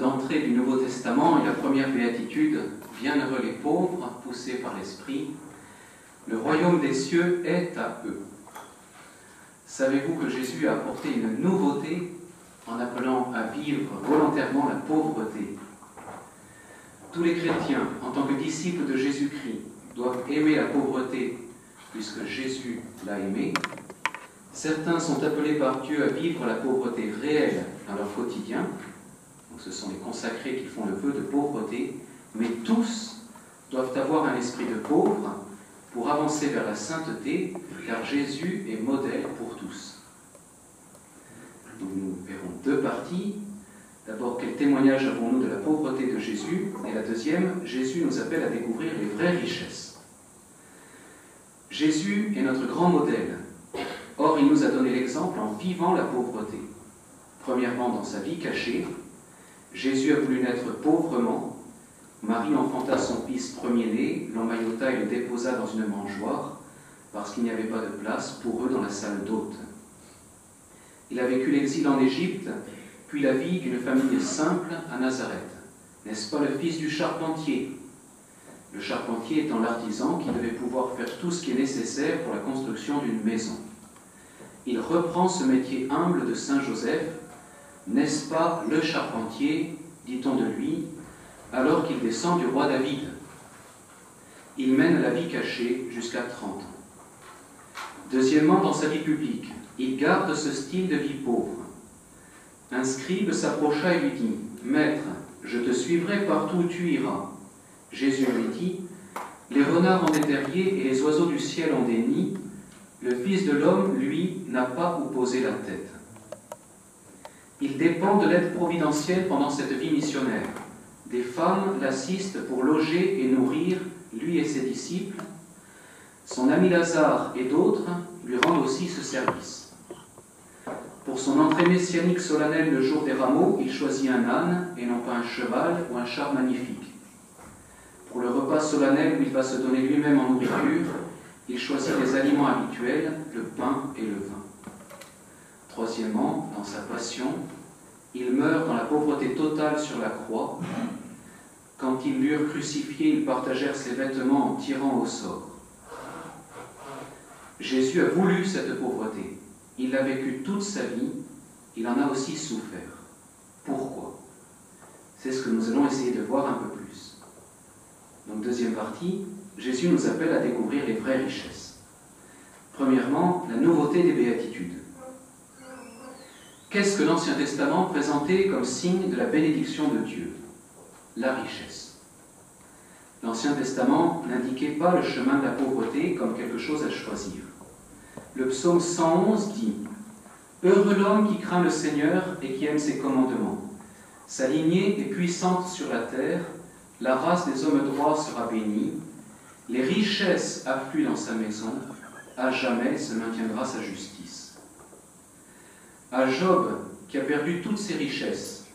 l'entrée du Nouveau Testament et la première béatitude, Bienheureux les pauvres, poussés par l'Esprit, le royaume des cieux est à eux. Savez-vous que Jésus a apporté une nouveauté en appelant à vivre volontairement la pauvreté? Tous les chrétiens, en tant que disciples de Jésus-Christ, doivent aimer la pauvreté puisque Jésus l'a aimée. Certains sont appelés par Dieu à vivre la pauvreté réelle dans leur quotidien. Ce sont les consacrés qui font le vœu de pauvreté mais tous doivent avoir un esprit de pauvre pour avancer vers la sainteté, car Jésus est modèle pour tous. nous verrons deux parties. D'abord, quel témoignage avons-nous de la pauvreté de Jésus? Et la deuxième, Jésus nous appelle à découvrir les vraies richesses. Jésus est notre grand modèle. Or, il nous a donné l'exemple en vivant la pauvreté. Premièrement, dans sa vie cachée, Jésus a voulu naître pauvrement Marie enfanta son fils premier-né, l'emmaillota et le déposa dans une mangeoire, parce qu'il n'y avait pas de place pour eux dans la salle d'hôte. Il a vécu l'exil en Égypte, puis la vie d'une famille simple à Nazareth. N'est-ce pas le fils du charpentier? Le charpentier étant l'artisan qui devait pouvoir faire tout ce qui est nécessaire pour la construction d'une maison. Il reprend ce métier humble de Saint Joseph. N'est-ce pas le charpentier, dit-on de lui, alors qu'il descend du roi David? Il mène la vie cachée jusqu'à 30 ans. Deuxièmement, dans sa vie publique, il garde ce style de vie pauvre. Un scribe s'approcha et lui dit, Maître, je te suivrai partout où tu iras. Jésus lui dit, Les renards ont des terriers et les oiseaux du ciel ont des nids. Le Fils de l'homme, lui, n'a pas où poser la tête. Il dépend de l'aide providentielle pendant cette vie missionnaire. Des femmes l'assistent pour loger et nourrir lui et ses disciples. Son ami Lazare et d'autres lui rendent aussi ce service. Pour son entrée messianique solennelle le jour des rameaux, il choisit un âne et non pas un cheval ou un char magnifique. Pour le repas solennel où il va se donner lui-même en nourriture, il choisit les aliments habituels, le pain et le vin. Troisièmement, dans sa passion, il meurt dans la pauvreté totale sur la croix quand ils l'eurent crucifié, ils partagèrent ses vêtements en tirant au sort. Jésus a voulu cette pauvreté. Il l'a vécu toute sa vie. Il en a aussi souffert. Pourquoi? C'est ce que nous allons essayer de voir un peu plus. Donc, deuxième partie, Jésus nous appelle à découvrir les vraies richesses. Premièrement, la nouveauté des béatitudes. Qu'est-ce que l'Ancien Testament présentait comme signe de la bénédiction de Dieu? La richesse. L'Ancien Testament n'indiquait pas le chemin de la pauvreté comme quelque chose à choisir. Le psaume 111 dit Heureux l'homme qui craint le Seigneur et qui aime ses commandements. Sa lignée est puissante sur la terre, la race des hommes droits sera bénie, les richesses affluent dans sa maison, à jamais se maintiendra sa justice. À Job, qui a perdu toutes ses richesses,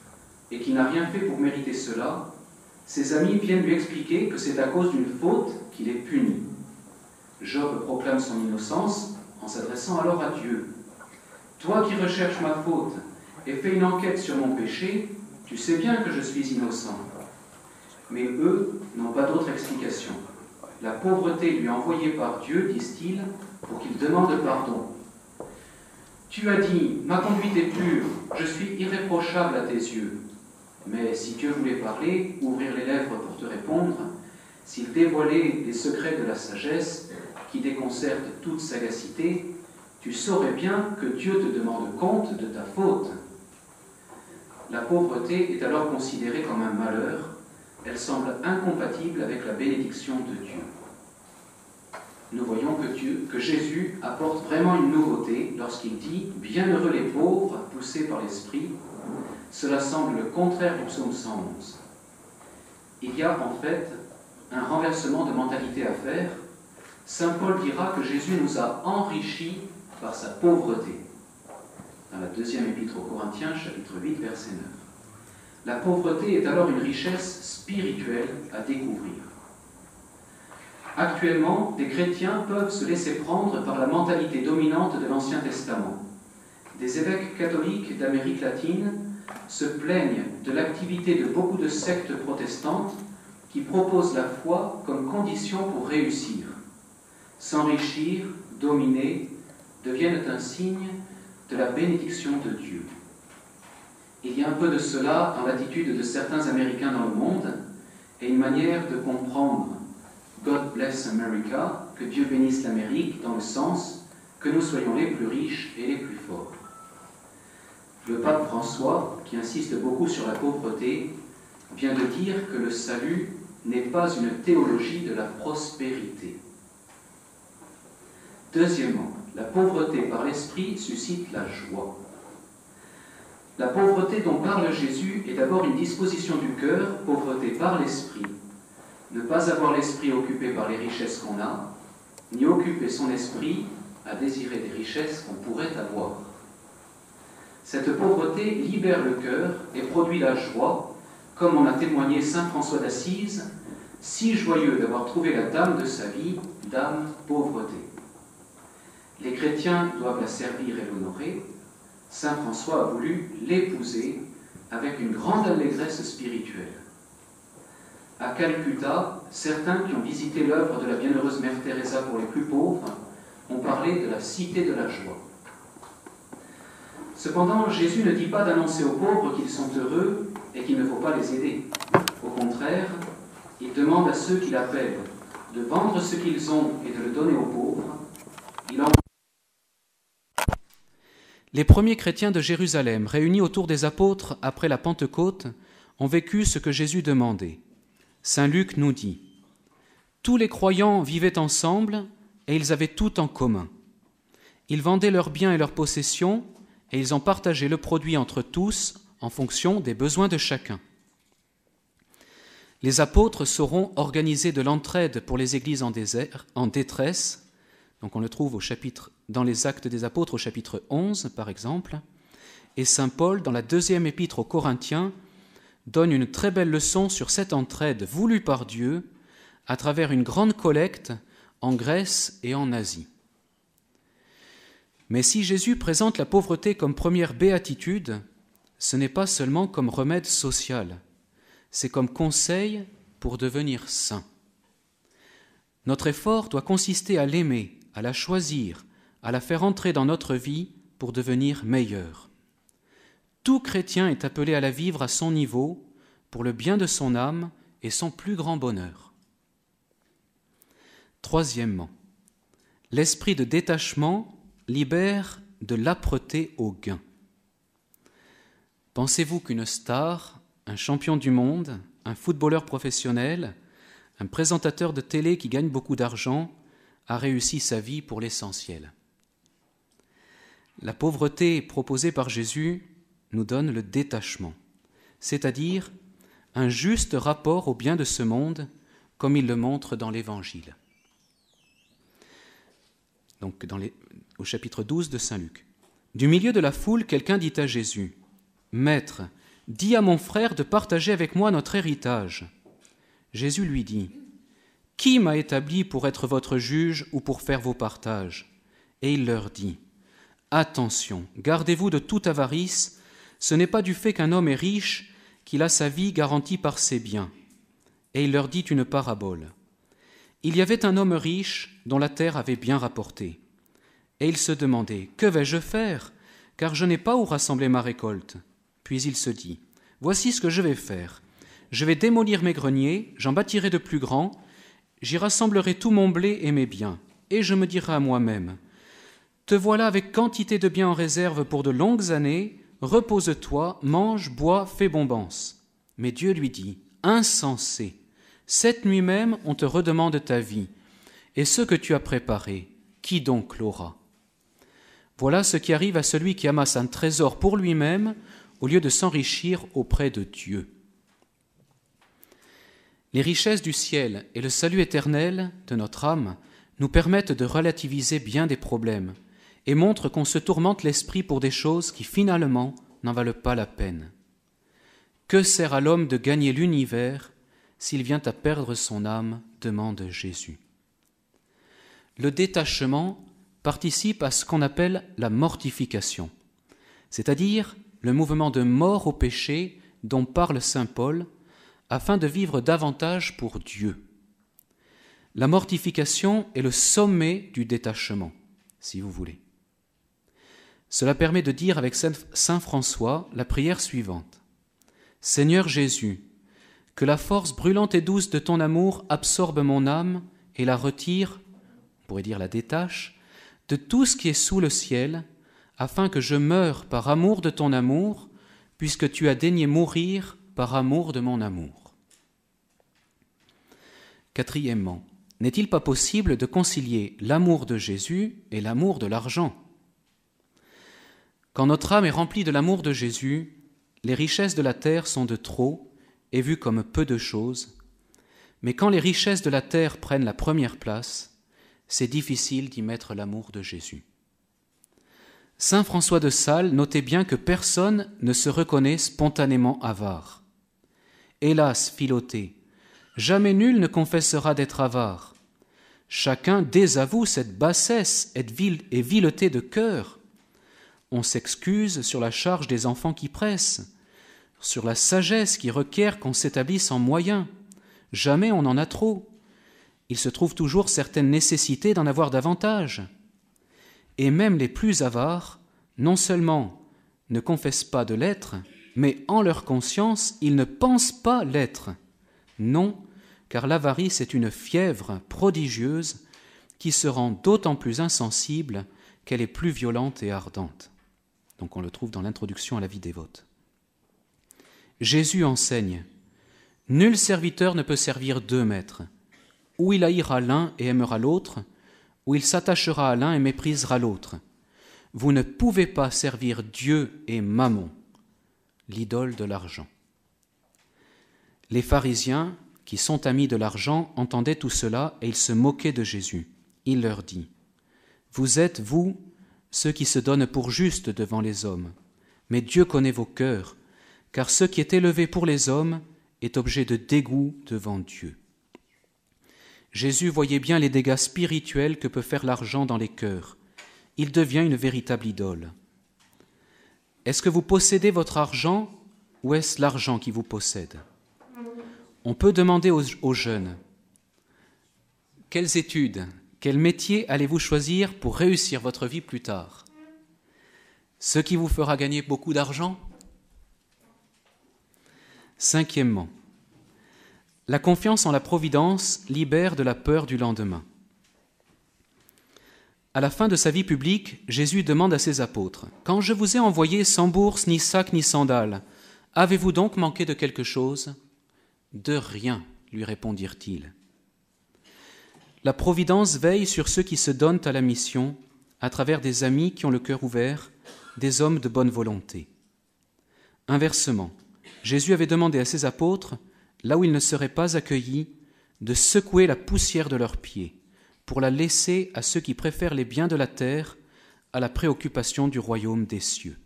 et qui n'a rien fait pour mériter cela, ses amis viennent lui expliquer que c'est à cause d'une faute qu'il est puni. Job proclame son innocence en s'adressant alors à Dieu. Toi qui recherches ma faute et fais une enquête sur mon péché, tu sais bien que je suis innocent. Mais eux n'ont pas d'autre explication. La pauvreté lui est envoyée par Dieu, disent-ils, pour qu'il demande pardon. Tu as dit, ma conduite est pure, je suis irréprochable à tes yeux. Mais si Dieu voulait parler, ouvrir les lèvres pour te répondre, s'il dévoilait les secrets de la sagesse qui déconcertent toute sagacité, tu saurais bien que Dieu te demande compte de ta faute. La pauvreté est alors considérée comme un malheur, elle semble incompatible avec la bénédiction de Dieu. Nous voyons que Jésus apporte vraiment une nouveauté lorsqu'il dit Bienheureux les pauvres, poussés par l'Esprit, cela semble le contraire du psaume 111. Il y a en fait un renversement de mentalité à faire. Saint Paul dira que Jésus nous a enrichis par sa pauvreté. Dans la deuxième épître aux Corinthiens, chapitre 8, verset 9. La pauvreté est alors une richesse spirituelle à découvrir. Actuellement, des chrétiens peuvent se laisser prendre par la mentalité dominante de l'Ancien Testament. Des évêques catholiques d'Amérique latine se plaignent de l'activité de beaucoup de sectes protestantes qui proposent la foi comme condition pour réussir. S'enrichir, dominer, deviennent un signe de la bénédiction de Dieu. Il y a un peu de cela dans l'attitude de certains Américains dans le monde et une manière de comprendre God bless America, que Dieu bénisse l'Amérique, dans le sens que nous soyons les plus riches et les plus forts. Le pape François, qui insiste beaucoup sur la pauvreté, vient de dire que le salut n'est pas une théologie de la prospérité. Deuxièmement, la pauvreté par l'esprit suscite la joie. La pauvreté dont parle Jésus est d'abord une disposition du cœur, pauvreté par l'esprit. Ne pas avoir l'esprit occupé par les richesses qu'on a, ni occuper son esprit à désirer des richesses qu'on pourrait avoir. Cette pauvreté libère le cœur et produit la joie, comme en a témoigné Saint François d'Assise, si joyeux d'avoir trouvé la dame de sa vie, dame pauvreté. Les chrétiens doivent la servir et l'honorer. Saint François a voulu l'épouser avec une grande allégresse spirituelle. À Calcutta, certains qui ont visité l'œuvre de la bienheureuse Mère Teresa pour les plus pauvres ont parlé de la cité de la joie. Cependant, Jésus ne dit pas d'annoncer aux pauvres qu'ils sont heureux et qu'il ne faut pas les aider. Au contraire, il demande à ceux qui l'appellent de vendre ce qu'ils ont et de le donner aux pauvres. Les premiers chrétiens de Jérusalem, réunis autour des apôtres après la Pentecôte, ont vécu ce que Jésus demandait. Saint Luc nous dit Tous les croyants vivaient ensemble et ils avaient tout en commun. Ils vendaient leurs biens et leurs possessions et ils en partageaient le produit entre tous en fonction des besoins de chacun. Les apôtres sauront organiser de l'entraide pour les églises en, détresse. Donc on le trouve au chapitre, dans les Actes des Apôtres au chapitre 11 par exemple. Et Saint Paul, dans la deuxième épître aux Corinthiens, donne une très belle leçon sur cette entraide voulue par Dieu à travers une grande collecte en Grèce et en Asie. Mais si Jésus présente la pauvreté comme première béatitude, ce n'est pas seulement comme remède social, c'est comme conseil pour devenir saint. Notre effort doit consister à l'aimer, à la choisir, à la faire entrer dans notre vie pour devenir meilleur. Tout chrétien est appelé à la vivre à son niveau, pour le bien de son âme et son plus grand bonheur. Troisièmement, l'esprit de détachement libère de l'âpreté au gain. Pensez-vous qu'une star, un champion du monde, un footballeur professionnel, un présentateur de télé qui gagne beaucoup d'argent a réussi sa vie pour l'essentiel? La pauvreté proposée par Jésus nous donne le détachement, c'est-à-dire un juste rapport au bien de ce monde, comme il le montre dans l'Évangile. Donc, au chapitre 12 de Saint Luc. Du milieu de la foule, quelqu'un dit à Jésus Maître, dis à mon frère de partager avec moi notre héritage. Jésus lui dit Qui m'a établi pour être votre juge ou pour faire vos partages? Et il leur dit Attention, gardez-vous de toute avarice, ce n'est pas du fait qu'un homme est riche qu'il a sa vie garantie par ses biens. Et il leur dit une parabole. Il y avait un homme riche dont la terre avait bien rapporté. Et il se demandait Que vais-je faire? Car je n'ai pas où rassembler ma récolte. Puis il se dit Voici ce que je vais faire. Je vais démolir mes greniers, j'en bâtirai de plus grands, j'y rassemblerai tout mon blé et mes biens, et je me dirai à moi-même Te voilà avec quantité de biens en réserve pour de longues années, repose-toi, mange, bois, fais bombance. Mais Dieu lui dit Insensé, cette nuit même on te redemande ta vie, et ce que tu as préparé, qui donc l'aura? Voilà ce qui arrive à celui qui amasse un trésor pour lui-même au lieu de s'enrichir auprès de Dieu. Les richesses du ciel et le salut éternel de notre âme nous permettent de relativiser bien des problèmes et montrent qu'on se tourmente l'esprit pour des choses qui finalement n'en valent pas la peine. Que sert à l'homme de gagner l'univers s'il vient à perdre son âme demande Jésus. Le détachement participe à ce qu'on appelle la mortification, c'est-à-dire le mouvement de mort au péché dont parle Saint Paul, afin de vivre davantage pour Dieu. La mortification est le sommet du détachement, si vous voulez. Cela permet de dire avec Saint François la prière suivante. Seigneur Jésus, que la force brûlante et douce de ton amour absorbe mon âme et la retire, on pourrait dire la détache, de tout ce qui est sous le ciel, afin que je meure par amour de ton amour, puisque tu as daigné mourir par amour de mon amour. Quatrièmement, n'est-il pas possible de concilier l'amour de Jésus et l'amour de l'argent? Quand notre âme est remplie de l'amour de Jésus, les richesses de la terre sont de trop et vues comme peu de choses, mais quand les richesses de la terre prennent la première place, c'est difficile d'y mettre l'amour de Jésus. Saint François de Sales notait bien que personne ne se reconnaît spontanément avare. Hélas, Philoté, jamais nul ne confessera d'être avare. Chacun désavoue cette bassesse et vileté de cœur. On s'excuse sur la charge des enfants qui pressent, sur la sagesse qui requiert qu'on s'établisse en moyens. Jamais on en a trop. Il se trouve toujours certaines nécessités d'en avoir davantage. Et même les plus avares, non seulement ne confessent pas de l'être, mais en leur conscience, ils ne pensent pas l'être. Non, car l'avarice est une fièvre prodigieuse qui se rend d'autant plus insensible qu'elle est plus violente et ardente. Donc on le trouve dans l'introduction à la vie dévote. Jésus enseigne Nul serviteur ne peut servir deux maîtres. Ou il haïra l'un et aimera l'autre, ou il s'attachera à l'un et méprisera l'autre. Vous ne pouvez pas servir Dieu et Mammon, l'idole de l'argent. Les pharisiens, qui sont amis de l'argent, entendaient tout cela et ils se moquaient de Jésus. Il leur dit Vous êtes, vous, ceux qui se donnent pour justes devant les hommes, mais Dieu connaît vos cœurs car ce qui est élevé pour les hommes est objet de dégoût devant Dieu. Jésus voyait bien les dégâts spirituels que peut faire l'argent dans les cœurs. Il devient une véritable idole. Est-ce que vous possédez votre argent ou est-ce l'argent qui vous possède? On peut demander aux, aux jeunes, quelles études, quel métier allez-vous choisir pour réussir votre vie plus tard? Ce qui vous fera gagner beaucoup d'argent? Cinquièmement, la confiance en la providence libère de la peur du lendemain. À la fin de sa vie publique, Jésus demande à ses apôtres Quand je vous ai envoyé sans bourse, ni sac, ni sandales, avez-vous donc manqué de quelque chose? De rien, lui répondirent-ils. La providence veille sur ceux qui se donnent à la mission à travers des amis qui ont le cœur ouvert, des hommes de bonne volonté. Inversement, Jésus avait demandé à ses apôtres, là où ils ne seraient pas accueillis, de secouer la poussière de leurs pieds, pour la laisser à ceux qui préfèrent les biens de la terre à la préoccupation du royaume des cieux.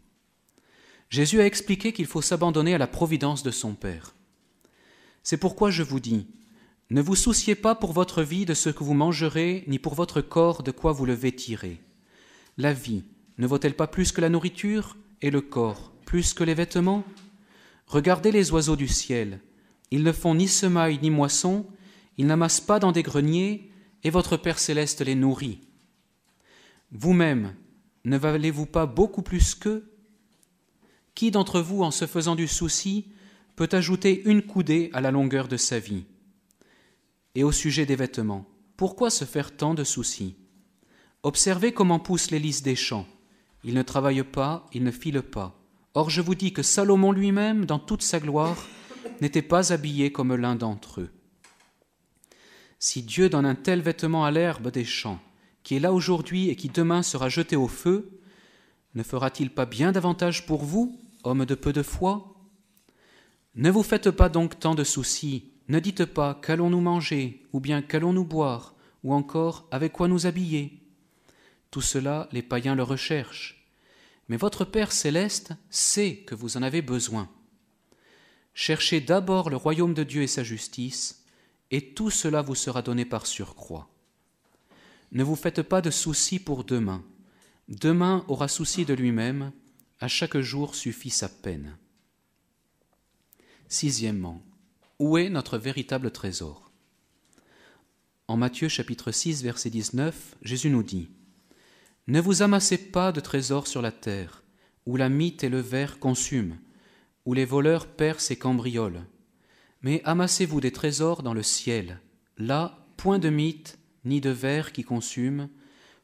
Jésus a expliqué qu'il faut s'abandonner à la providence de son Père. C'est pourquoi je vous dis, ne vous souciez pas pour votre vie de ce que vous mangerez, ni pour votre corps de quoi vous le vêtirez. La vie ne vaut-elle pas plus que la nourriture, et le corps plus que les vêtements? Regardez les oiseaux du ciel. Ils ne font ni semaille ni moisson, ils n'amassent pas dans des greniers, et votre Père céleste les nourrit. Vous-même, ne valez-vous pas beaucoup plus qu'eux? Qui d'entre vous, en se faisant du souci, peut ajouter une coudée à la longueur de sa vie? Et au sujet des vêtements, pourquoi se faire tant de soucis Observez comment poussent les lys des champs. Ils ne travaillent pas, ils ne filent pas. Or je vous dis que Salomon lui-même, dans toute sa gloire, n'était pas habillé comme l'un d'entre eux. Si Dieu donne un tel vêtement à l'herbe des champs, qui est là aujourd'hui et qui demain sera jeté au feu, ne fera-t-il pas bien davantage pour vous, hommes de peu de foi? Ne vous faites pas donc tant de soucis, ne dites pas qu'allons-nous manger, ou bien qu'allons-nous boire, ou encore avec quoi nous habiller? Tout cela, les païens le recherchent mais votre Père céleste sait que vous en avez besoin. Cherchez d'abord le royaume de Dieu et sa justice, et tout cela vous sera donné par surcroît. Ne vous faites pas de soucis pour demain. Demain aura souci de lui-même, À chaque jour suffit sa peine. Sixièmement, où est notre véritable trésor? En Matthieu chapitre 6 verset 19, Jésus nous dit Ne vous amassez pas de trésor sur la terre, où la mythe et le verre consument, où les voleurs percent et cambriolent, mais amassez-vous des trésors dans le ciel, là point de mythe ni de verre qui consume,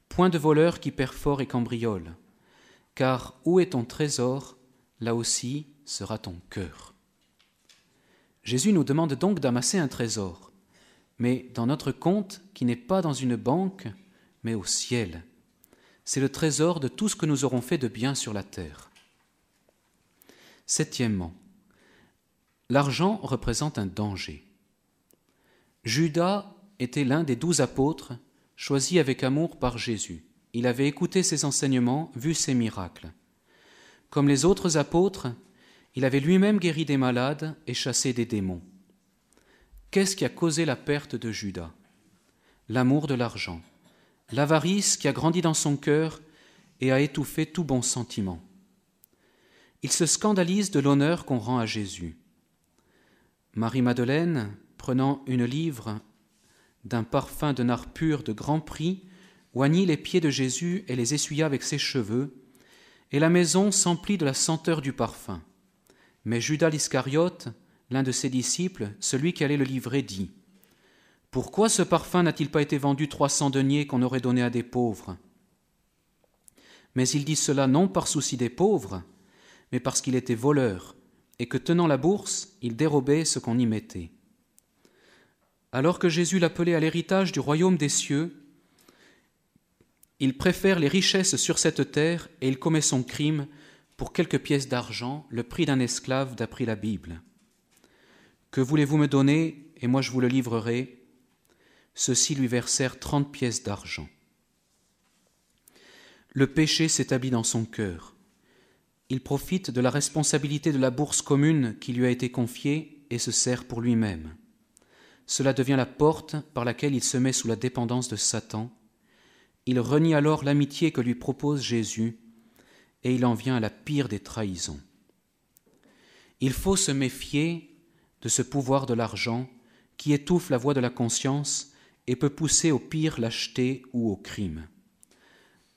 point de voleurs qui perforent et cambriolent. Car où est ton trésor, là aussi sera ton cœur. Jésus nous demande donc d'amasser un trésor, mais dans notre compte qui n'est pas dans une banque, mais au ciel. C'est le trésor de tout ce que nous aurons fait de bien sur la terre. Septièmement, l'argent représente un danger. Judas était l'un des douze apôtres choisis avec amour par Jésus. Il avait écouté ses enseignements, vu ses miracles. Comme les autres apôtres, il avait lui-même guéri des malades et chassé des démons. Qu'est-ce qui a causé la perte de Judas? L'amour de l'argent, l'avarice qui a grandi dans son cœur et a étouffé tout bon sentiment. Il se scandalise de l'honneur qu'on rend à Jésus. Marie-Madeleine, prenant une livre d'un parfum de nard pur de grand prix, oignit les pieds de Jésus et les essuya avec ses cheveux, et la maison s'emplit de la senteur du parfum. Mais Judas l'Iscariote, l'un de ses disciples, celui qui allait le livrer, dit Pourquoi ce parfum n'a-t-il pas été vendu trois cents deniers qu'on aurait donné à des pauvres? Mais il dit cela non par souci des pauvres, mais parce qu'il était voleur, et que tenant la bourse, il dérobait ce qu'on y mettait. Alors que Jésus l'appelait à l'héritage du royaume des cieux, il préfère les richesses sur cette terre et il commet son crime pour quelques pièces d'argent, le prix d'un esclave d'après la Bible. Que voulez-vous me donner et moi je vous le livrerai? Ceux-ci lui versèrent trente pièces d'argent. Le péché s'établit dans son cœur. Il profite de la responsabilité de la bourse commune qui lui a été confiée et se sert pour lui-même. Cela devient la porte par laquelle il se met sous la dépendance de Satan. Il renie alors l'amitié que lui propose Jésus, et il en vient à la pire des trahisons. Il faut se méfier de ce pouvoir de l'argent qui étouffe la voix de la conscience et peut pousser au pire lâcheté ou au crime.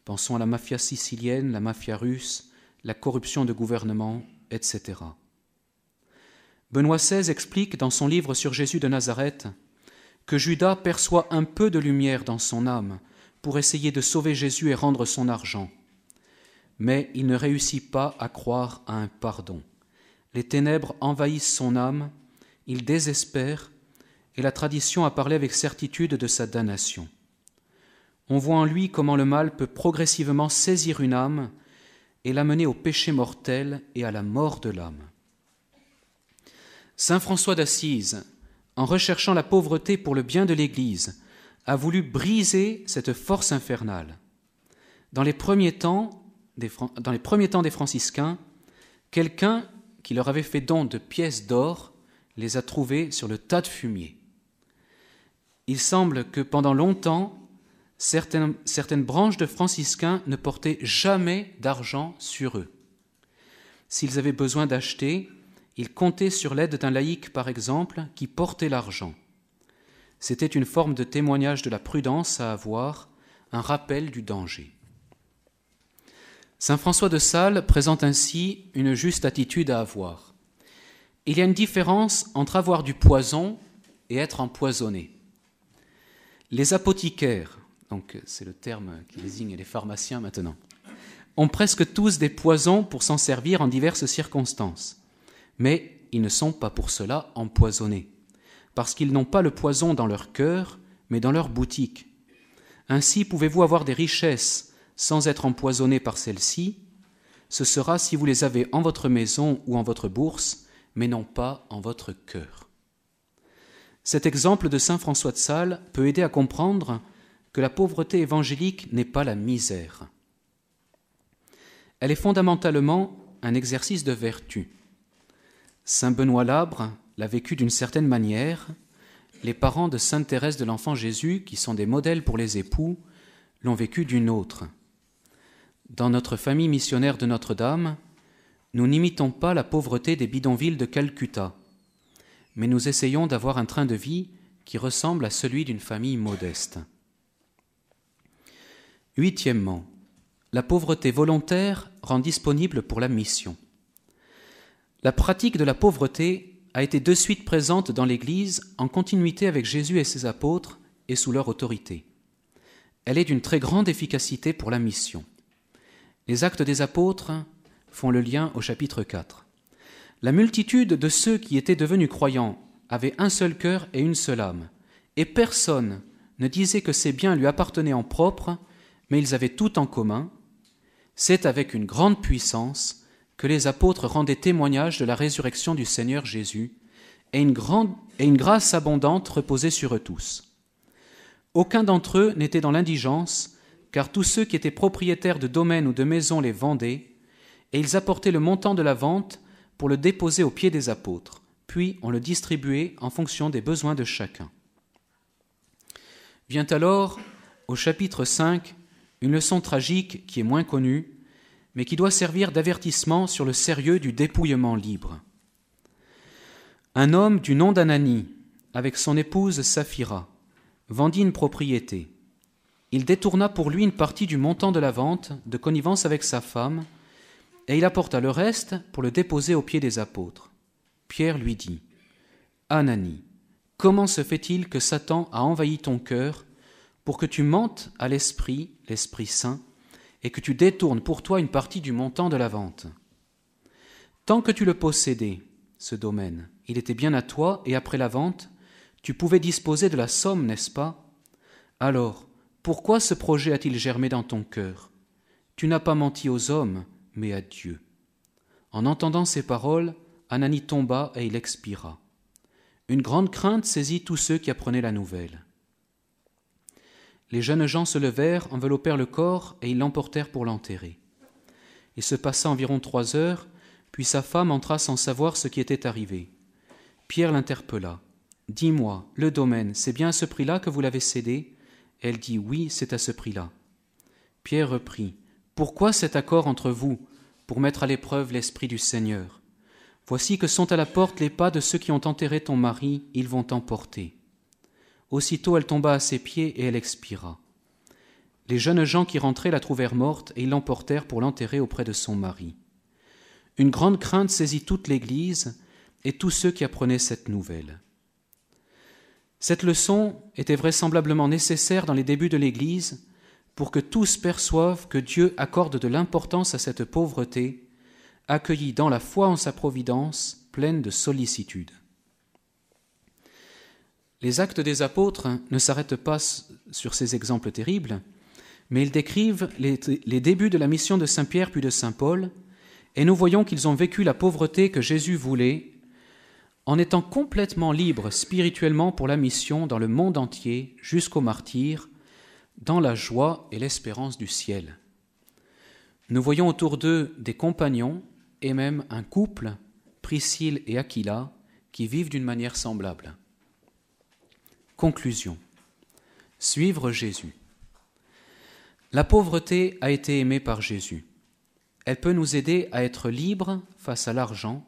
Pensons à la mafia sicilienne, la mafia russe, la corruption de gouvernement, etc. Benoît XVI explique dans son livre sur Jésus de Nazareth que Judas perçoit un peu de lumière dans son âme pour essayer de sauver Jésus et rendre son argent. Mais il ne réussit pas à croire à un pardon. Les ténèbres envahissent son âme, il désespère, et la tradition a parlé avec certitude de sa damnation. On voit en lui comment le mal peut progressivement saisir une âme et l'amener au péché mortel et à la mort de l'âme. Saint François d'Assise, en recherchant la pauvreté pour le bien de l'Église, a voulu briser cette force infernale. Dans les premiers temps dans les premiers temps des franciscains, quelqu'un qui leur avait fait don de pièces d'or les a trouvées sur le tas de fumier. Il semble que pendant longtemps, certaines, branches de franciscains ne portaient jamais d'argent sur eux. S'ils avaient besoin d'acheter, il comptait sur l'aide d'un laïc, par exemple, qui portait l'argent. C'était une forme de témoignage de la prudence à avoir, un rappel du danger. Saint François de Sales présente ainsi une juste attitude à avoir. Il y a une différence entre avoir du poison et être empoisonné. Les apothicaires, donc c'est le terme qui désigne les pharmaciens maintenant, ont presque tous des poisons pour s'en servir en diverses circonstances mais ils ne sont pas pour cela empoisonnés, parce qu'ils n'ont pas le poison dans leur cœur, mais dans leur boutique. Ainsi pouvez-vous avoir des richesses sans être empoisonnés par celles-ci, ce sera si vous les avez en votre maison ou en votre bourse, mais non pas en votre cœur. Cet exemple de Saint François de Sales peut aider à comprendre que la pauvreté évangélique n'est pas la misère. Elle est fondamentalement un exercice de vertu. Saint Benoît Labre l'a vécu d'une certaine manière. Les parents de Sainte Thérèse de l'Enfant Jésus, qui sont des modèles pour les époux, l'ont vécu d'une autre. Dans notre famille missionnaire de Notre-Dame, nous n'imitons pas la pauvreté des bidonvilles de Calcutta, mais nous essayons d'avoir un train de vie qui ressemble à celui d'une famille modeste. Huitièmement, la pauvreté volontaire rend disponible pour la mission. La pratique de la pauvreté a été de suite présente dans l'Église en continuité avec Jésus et ses apôtres et sous leur autorité. Elle est d'une très grande efficacité pour la mission. Les actes des apôtres font le lien au chapitre 4. La multitude de ceux qui étaient devenus croyants avait un seul cœur et une seule âme, et personne ne disait que ses biens lui appartenaient en propre, mais ils avaient tout en commun. C'est avec une grande puissance que les apôtres rendaient témoignage de la résurrection du Seigneur Jésus, et une, et une grâce abondante reposait sur eux tous. Aucun d'entre eux n'était dans l'indigence, car tous ceux qui étaient propriétaires de domaines ou de maisons les vendaient, et ils apportaient le montant de la vente pour le déposer aux pieds des apôtres, puis on le distribuait en fonction des besoins de chacun. Vient alors, au chapitre 5, une leçon tragique qui est moins connue, mais qui doit servir d'avertissement sur le sérieux du dépouillement libre. Un homme du nom d'Anani, avec son épouse Saphira, vendit une propriété. Il détourna pour lui une partie du montant de la vente, de connivence avec sa femme, et il apporta le reste pour le déposer aux pieds des apôtres. Pierre lui dit Anani, comment se fait-il que Satan a envahi ton cœur pour que tu mentes à l'Esprit, l'Esprit Saint, et que tu détournes pour toi une partie du montant de la vente? Tant que tu le possédais, ce domaine, il était bien à toi, et après la vente, tu pouvais disposer de la somme, n'est-ce pas? Alors, pourquoi ce projet a-t-il germé dans ton cœur? Tu n'as pas menti aux hommes, mais à Dieu. En entendant ces paroles, Anani tomba et il expira. Une grande crainte saisit tous ceux qui apprenaient la nouvelle. Les jeunes gens se levèrent, enveloppèrent le corps et ils l'emportèrent pour l'enterrer. Il se passa environ trois heures, puis sa femme entra sans savoir ce qui était arrivé. Pierre l'interpella. Dis-moi, le domaine, c'est bien à ce prix-là que vous l'avez cédé? Elle dit Oui, c'est à ce prix-là. Pierre reprit pourquoi cet accord entre vous pour mettre à l'épreuve l'Esprit du Seigneur? Voici que sont à la porte les pas de ceux qui ont enterré ton mari, ils vont t'emporter. Aussitôt elle tomba à ses pieds et elle expira. Les jeunes gens qui rentraient la trouvèrent morte et ils l'emportèrent pour l'enterrer auprès de son mari. Une grande crainte saisit toute l'Église et tous ceux qui apprenaient cette nouvelle. Cette leçon était vraisemblablement nécessaire dans les débuts de l'Église pour que tous perçoivent que Dieu accorde de l'importance à cette pauvreté, accueillie dans la foi en sa providence, pleine de sollicitude. Les actes des apôtres ne s'arrêtent pas sur ces exemples terribles, mais ils décrivent les, débuts de la mission de Saint Pierre puis de Saint Paul, et nous voyons qu'ils ont vécu la pauvreté que Jésus voulait, en étant complètement libres spirituellement pour la mission dans le monde entier jusqu'au martyr, dans la joie et l'espérance du ciel. Nous voyons autour d'eux des compagnons et même un couple, Priscille et Aquila, qui vivent d'une manière semblable. Conclusion. Suivre Jésus. La pauvreté a été aimée par Jésus. Elle peut nous aider à être libres face à l'argent,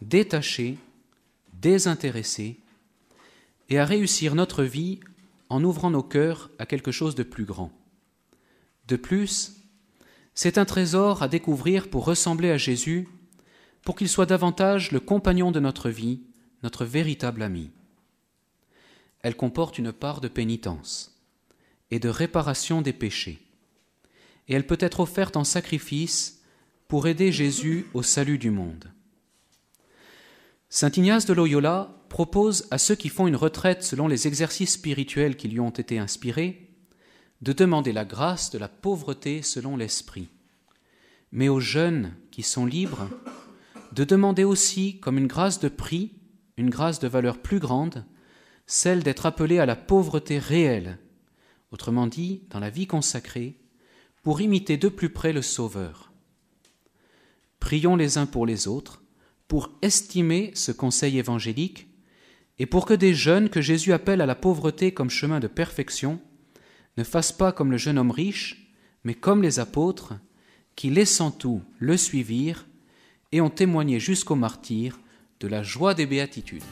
détachés, désintéressés, et à réussir notre vie en ouvrant nos cœurs à quelque chose de plus grand. De plus, c'est un trésor à découvrir pour ressembler à Jésus, pour qu'il soit davantage le compagnon de notre vie, notre véritable ami. Elle comporte une part de pénitence et de réparation des péchés, et elle peut être offerte en sacrifice pour aider Jésus au salut du monde. Saint Ignace de Loyola propose à ceux qui font une retraite selon les exercices spirituels qui lui ont été inspirés de demander la grâce de la pauvreté selon l'esprit, mais aux jeunes qui sont libres de demander aussi comme une grâce de prix, une grâce de valeur plus grande, celle d'être appelés à la pauvreté réelle, autrement dit dans la vie consacrée, pour imiter de plus près le Sauveur. Prions les uns pour les autres, pour estimer ce conseil évangélique et pour que des jeunes que Jésus appelle à la pauvreté comme chemin de perfection ne fassent pas comme le jeune homme riche, mais comme les apôtres, qui, laissant tout, le suivirent et ont témoigné jusqu'au martyr de la joie des béatitudes.